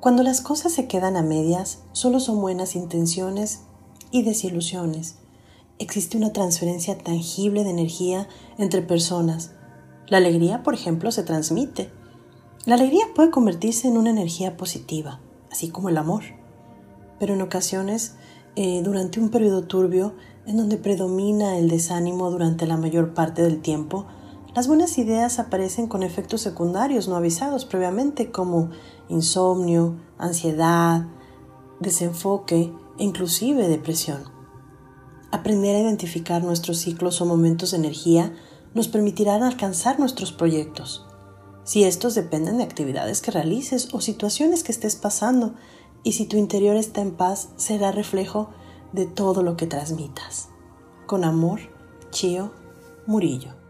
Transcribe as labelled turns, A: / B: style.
A: Cuando las cosas se quedan a medias, solo son buenas intenciones y desilusiones. Existe una transferencia tangible de energía entre personas. La alegría, por ejemplo, se transmite. La alegría puede convertirse en una energía positiva, así como el amor. Pero en ocasiones, eh, durante un periodo turbio, en donde predomina el desánimo durante la mayor parte del tiempo, las buenas ideas aparecen con efectos secundarios no avisados previamente como insomnio, ansiedad, desenfoque e inclusive depresión. Aprender a identificar nuestros ciclos o momentos de energía nos permitirá alcanzar nuestros proyectos. Si estos dependen de actividades que realices o situaciones que estés pasando, y si tu interior está en paz, será reflejo de todo lo que transmitas. Con amor, Chio Murillo.